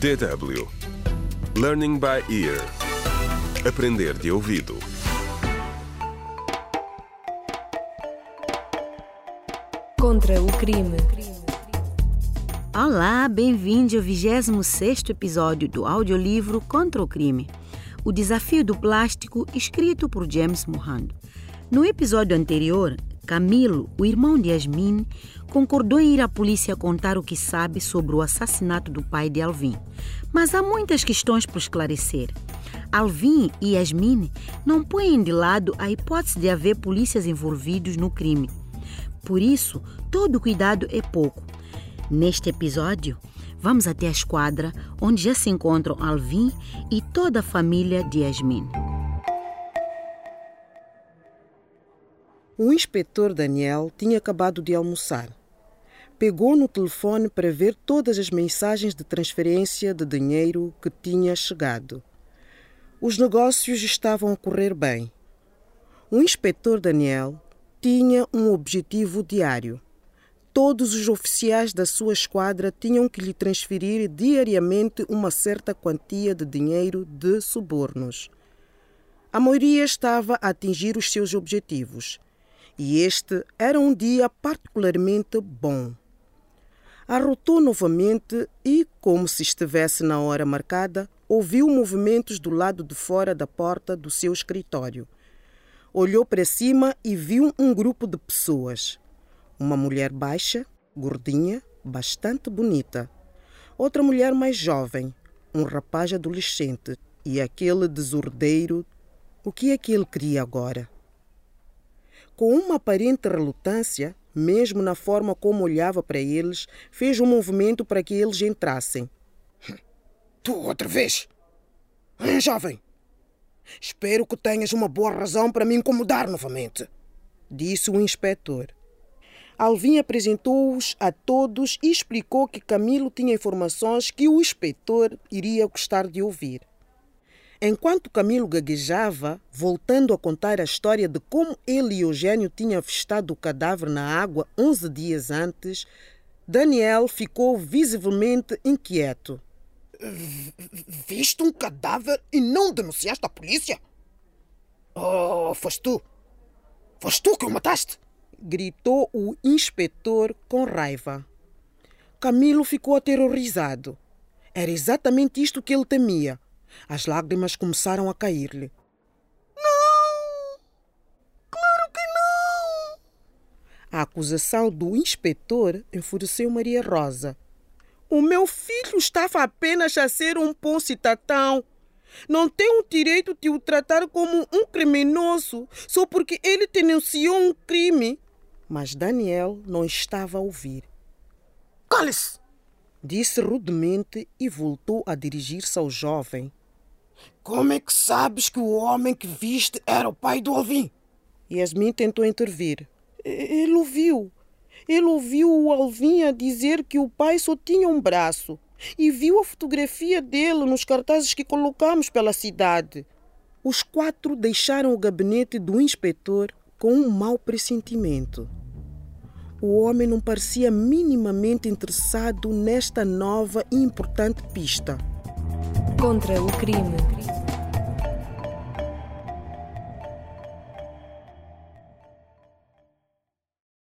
DW Learning by Ear Aprender de ouvido Contra o crime. Olá, bem-vindo ao 26º episódio do audiolivro Contra o Crime. O desafio do plástico, escrito por James Mohando. No episódio anterior, Camilo, o irmão de Yasmin, concordou em ir à polícia contar o que sabe sobre o assassinato do pai de Alvin. Mas há muitas questões por esclarecer. Alvin e Yasmin não põem de lado a hipótese de haver polícias envolvidos no crime. Por isso, todo cuidado é pouco. Neste episódio, vamos até a esquadra onde já se encontram Alvin e toda a família de Yasmin. O inspetor Daniel tinha acabado de almoçar. Pegou no telefone para ver todas as mensagens de transferência de dinheiro que tinha chegado. Os negócios estavam a correr bem. O inspetor Daniel tinha um objetivo diário. Todos os oficiais da sua esquadra tinham que lhe transferir diariamente uma certa quantia de dinheiro de subornos. A maioria estava a atingir os seus objetivos e este era um dia particularmente bom. Arrotou novamente e, como se estivesse na hora marcada, ouviu movimentos do lado de fora da porta do seu escritório. Olhou para cima e viu um grupo de pessoas. Uma mulher baixa, gordinha, bastante bonita. Outra mulher mais jovem, um rapaz adolescente e aquele desordeiro. O que é que ele queria agora? Com uma aparente relutância, mesmo na forma como olhava para eles, fez um movimento para que eles entrassem. Tu outra vez? Hein, jovem? Espero que tenhas uma boa razão para me incomodar novamente, disse o inspetor. Alvin apresentou-os a todos e explicou que Camilo tinha informações que o inspetor iria gostar de ouvir. Enquanto Camilo gaguejava, voltando a contar a história de como ele e Eugênio tinham avistado o cadáver na água 11 dias antes, Daniel ficou visivelmente inquieto. Viste um cadáver e não denunciaste à polícia? Oh, foste tu! Foste tu que o mataste! Gritou o inspetor com raiva. Camilo ficou aterrorizado. Era exatamente isto que ele temia. As lágrimas começaram a cair-lhe. Não! Claro que não! A acusação do inspetor enfureceu Maria Rosa. O meu filho estava apenas a ser um bom cidadão. Não tem o direito de o tratar como um criminoso só porque ele denunciou um crime. Mas Daniel não estava a ouvir. Cale-se! Disse rudemente e voltou a dirigir-se ao jovem. Como é que sabes que o homem que viste era o pai do Alvin? Yasmin tentou intervir. Ele ouviu. Ele ouviu o Alvin a dizer que o pai só tinha um braço e viu a fotografia dele nos cartazes que colocamos pela cidade. Os quatro deixaram o gabinete do inspetor com um mau pressentimento. O homem não parecia minimamente interessado nesta nova e importante pista. Contra o crime.